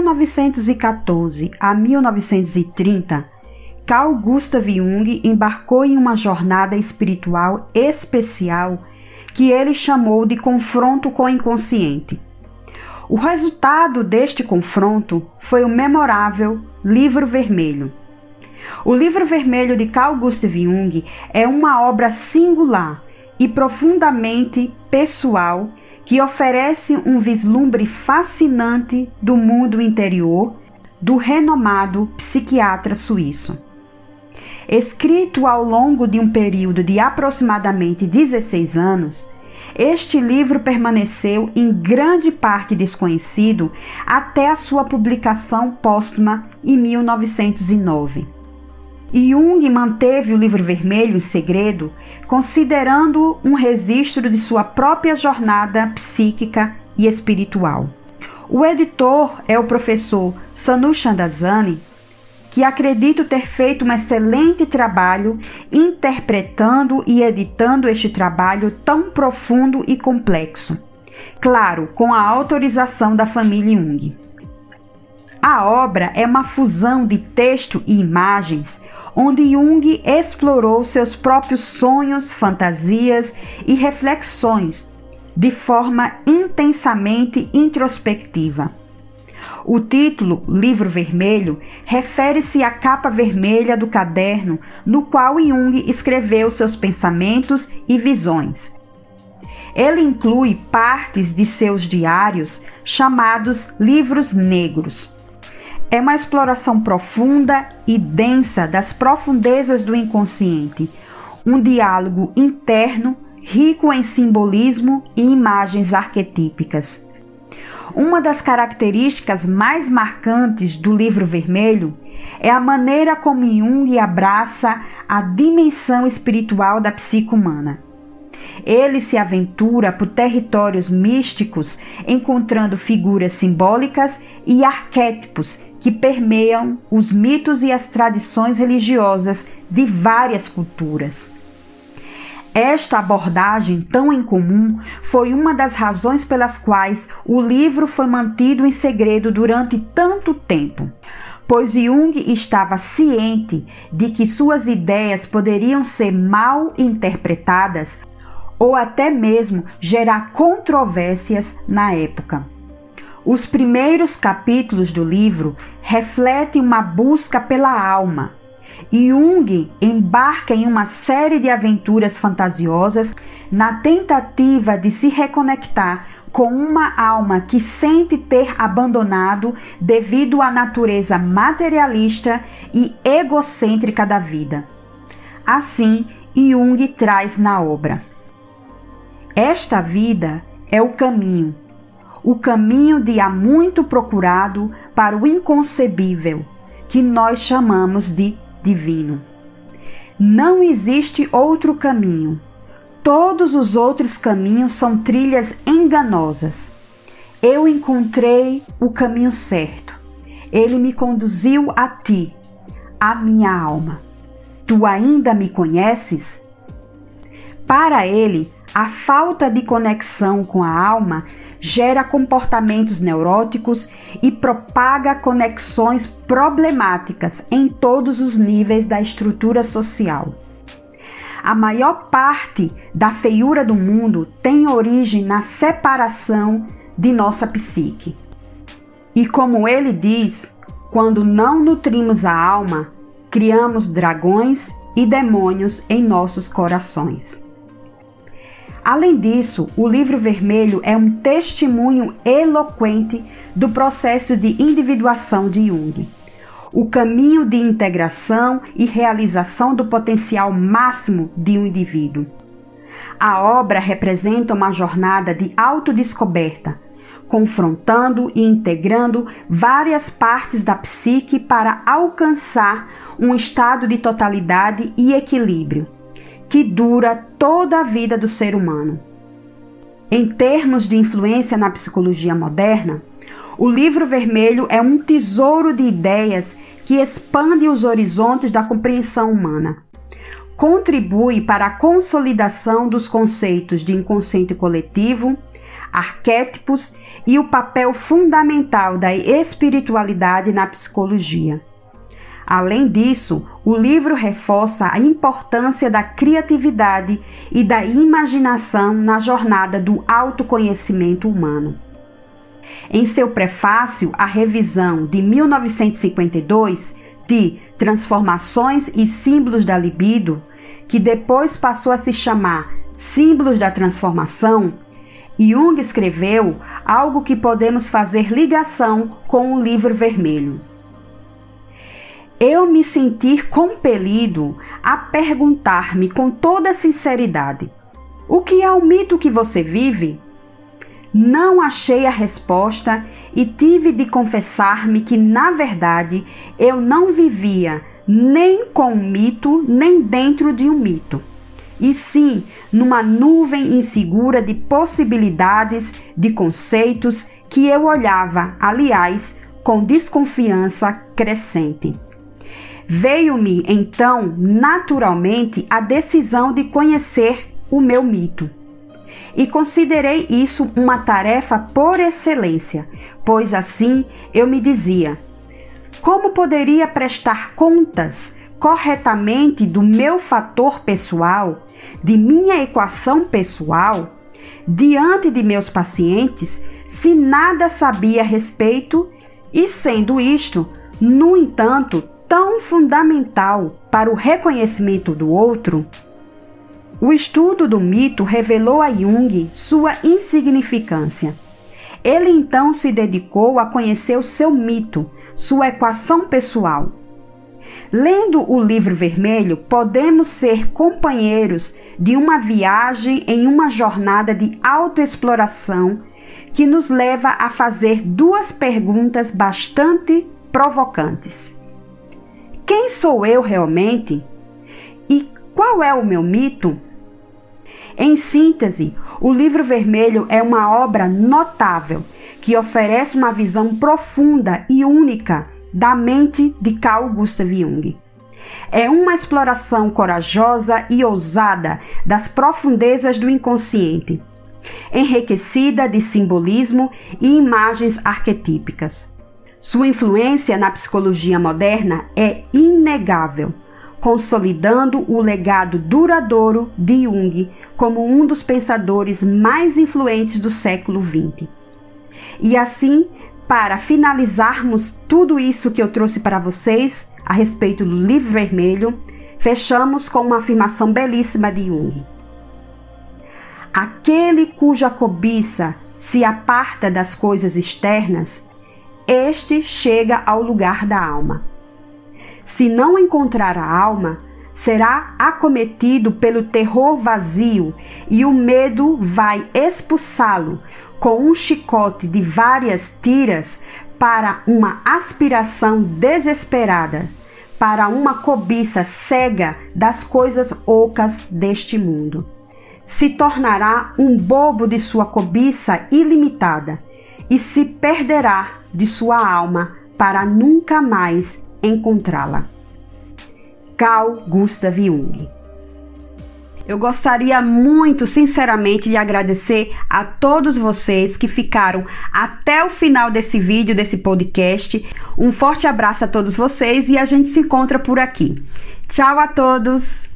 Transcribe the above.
1914 a 1930, Carl Gustav Jung embarcou em uma jornada espiritual especial que ele chamou de confronto com o inconsciente. O resultado deste confronto foi o memorável Livro Vermelho. O Livro Vermelho de Carl Gustav Jung é uma obra singular e profundamente pessoal que oferece um vislumbre fascinante do mundo interior do renomado psiquiatra suíço. Escrito ao longo de um período de aproximadamente 16 anos, este livro permaneceu em grande parte desconhecido até a sua publicação póstuma em 1909. Jung manteve o livro vermelho em segredo, considerando um registro de sua própria jornada psíquica e espiritual. O editor é o professor Sanu Chandazani, que acredito ter feito um excelente trabalho interpretando e editando este trabalho tão profundo e complexo. Claro, com a autorização da família Jung. A obra é uma fusão de texto e imagens, onde Jung explorou seus próprios sonhos, fantasias e reflexões de forma intensamente introspectiva. O título, Livro Vermelho, refere-se à capa vermelha do caderno no qual Jung escreveu seus pensamentos e visões. Ele inclui partes de seus diários chamados livros negros. É uma exploração profunda e densa das profundezas do inconsciente, um diálogo interno rico em simbolismo e imagens arquetípicas. Uma das características mais marcantes do livro vermelho é a maneira como Jung abraça a dimensão espiritual da psique humana. Ele se aventura por territórios místicos, encontrando figuras simbólicas e arquétipos que permeiam os mitos e as tradições religiosas de várias culturas. Esta abordagem tão incomum foi uma das razões pelas quais o livro foi mantido em segredo durante tanto tempo, pois Jung estava ciente de que suas ideias poderiam ser mal interpretadas ou até mesmo gerar controvérsias na época. Os primeiros capítulos do livro refletem uma busca pela alma. Jung embarca em uma série de aventuras fantasiosas na tentativa de se reconectar com uma alma que sente ter abandonado devido à natureza materialista e egocêntrica da vida. Assim, Jung traz na obra: Esta vida é o caminho, o caminho de há muito procurado para o inconcebível, que nós chamamos de divino. Não existe outro caminho. Todos os outros caminhos são trilhas enganosas. Eu encontrei o caminho certo. Ele me conduziu a ti, a minha alma. Tu ainda me conheces? Para ele, a falta de conexão com a alma gera comportamentos neuróticos e propaga conexões problemáticas em todos os níveis da estrutura social. A maior parte da feiura do mundo tem origem na separação de nossa psique. E como ele diz, quando não nutrimos a alma, criamos dragões e demônios em nossos corações. Além disso, o livro vermelho é um testemunho eloquente do processo de individuação de Jung. O caminho de integração e realização do potencial máximo de um indivíduo. A obra representa uma jornada de autodescoberta, confrontando e integrando várias partes da psique para alcançar um estado de totalidade e equilíbrio que dura toda a vida do ser humano. Em termos de influência na psicologia moderna, o livro vermelho é um tesouro de ideias que expande os horizontes da compreensão humana. Contribui para a consolidação dos conceitos de inconsciente coletivo, arquétipos e o papel fundamental da espiritualidade na psicologia. Além disso, o livro reforça a importância da criatividade e da imaginação na jornada do autoconhecimento humano. Em seu prefácio à revisão de 1952 de Transformações e Símbolos da Libido, que depois passou a se chamar Símbolos da Transformação, Jung escreveu algo que podemos fazer ligação com o livro vermelho eu me sentir compelido a perguntar-me com toda sinceridade: o que é o mito que você vive? Não achei a resposta e tive de confessar-me que, na verdade, eu não vivia nem com um mito, nem dentro de um mito, e sim numa nuvem insegura de possibilidades, de conceitos que eu olhava, aliás, com desconfiança crescente. Veio-me então naturalmente a decisão de conhecer o meu mito. E considerei isso uma tarefa por excelência, pois assim eu me dizia: como poderia prestar contas corretamente do meu fator pessoal, de minha equação pessoal, diante de meus pacientes, se nada sabia a respeito e, sendo isto, no entanto, tão fundamental para o reconhecimento do outro, o estudo do mito revelou a Jung sua insignificância. Ele então se dedicou a conhecer o seu mito, sua equação pessoal. Lendo o livro vermelho, podemos ser companheiros de uma viagem em uma jornada de autoexploração que nos leva a fazer duas perguntas bastante provocantes. Quem sou eu realmente? E qual é o meu mito? Em síntese, o Livro Vermelho é uma obra notável que oferece uma visão profunda e única da mente de Carl Gustav Jung. É uma exploração corajosa e ousada das profundezas do inconsciente, enriquecida de simbolismo e imagens arquetípicas. Sua influência na psicologia moderna é inegável, consolidando o legado duradouro de Jung como um dos pensadores mais influentes do século XX. E assim, para finalizarmos tudo isso que eu trouxe para vocês a respeito do livro vermelho, fechamos com uma afirmação belíssima de Jung. Aquele cuja cobiça se aparta das coisas externas este chega ao lugar da alma. Se não encontrar a alma, será acometido pelo terror vazio e o medo vai expulsá-lo com um chicote de várias tiras para uma aspiração desesperada, para uma cobiça cega das coisas ocas deste mundo. Se tornará um bobo de sua cobiça ilimitada e se perderá de sua alma para nunca mais encontrá-la. Carl Gustav Jung eu gostaria muito, sinceramente, de agradecer a todos vocês que ficaram até o final desse vídeo, desse podcast. Um forte abraço a todos vocês e a gente se encontra por aqui. Tchau a todos!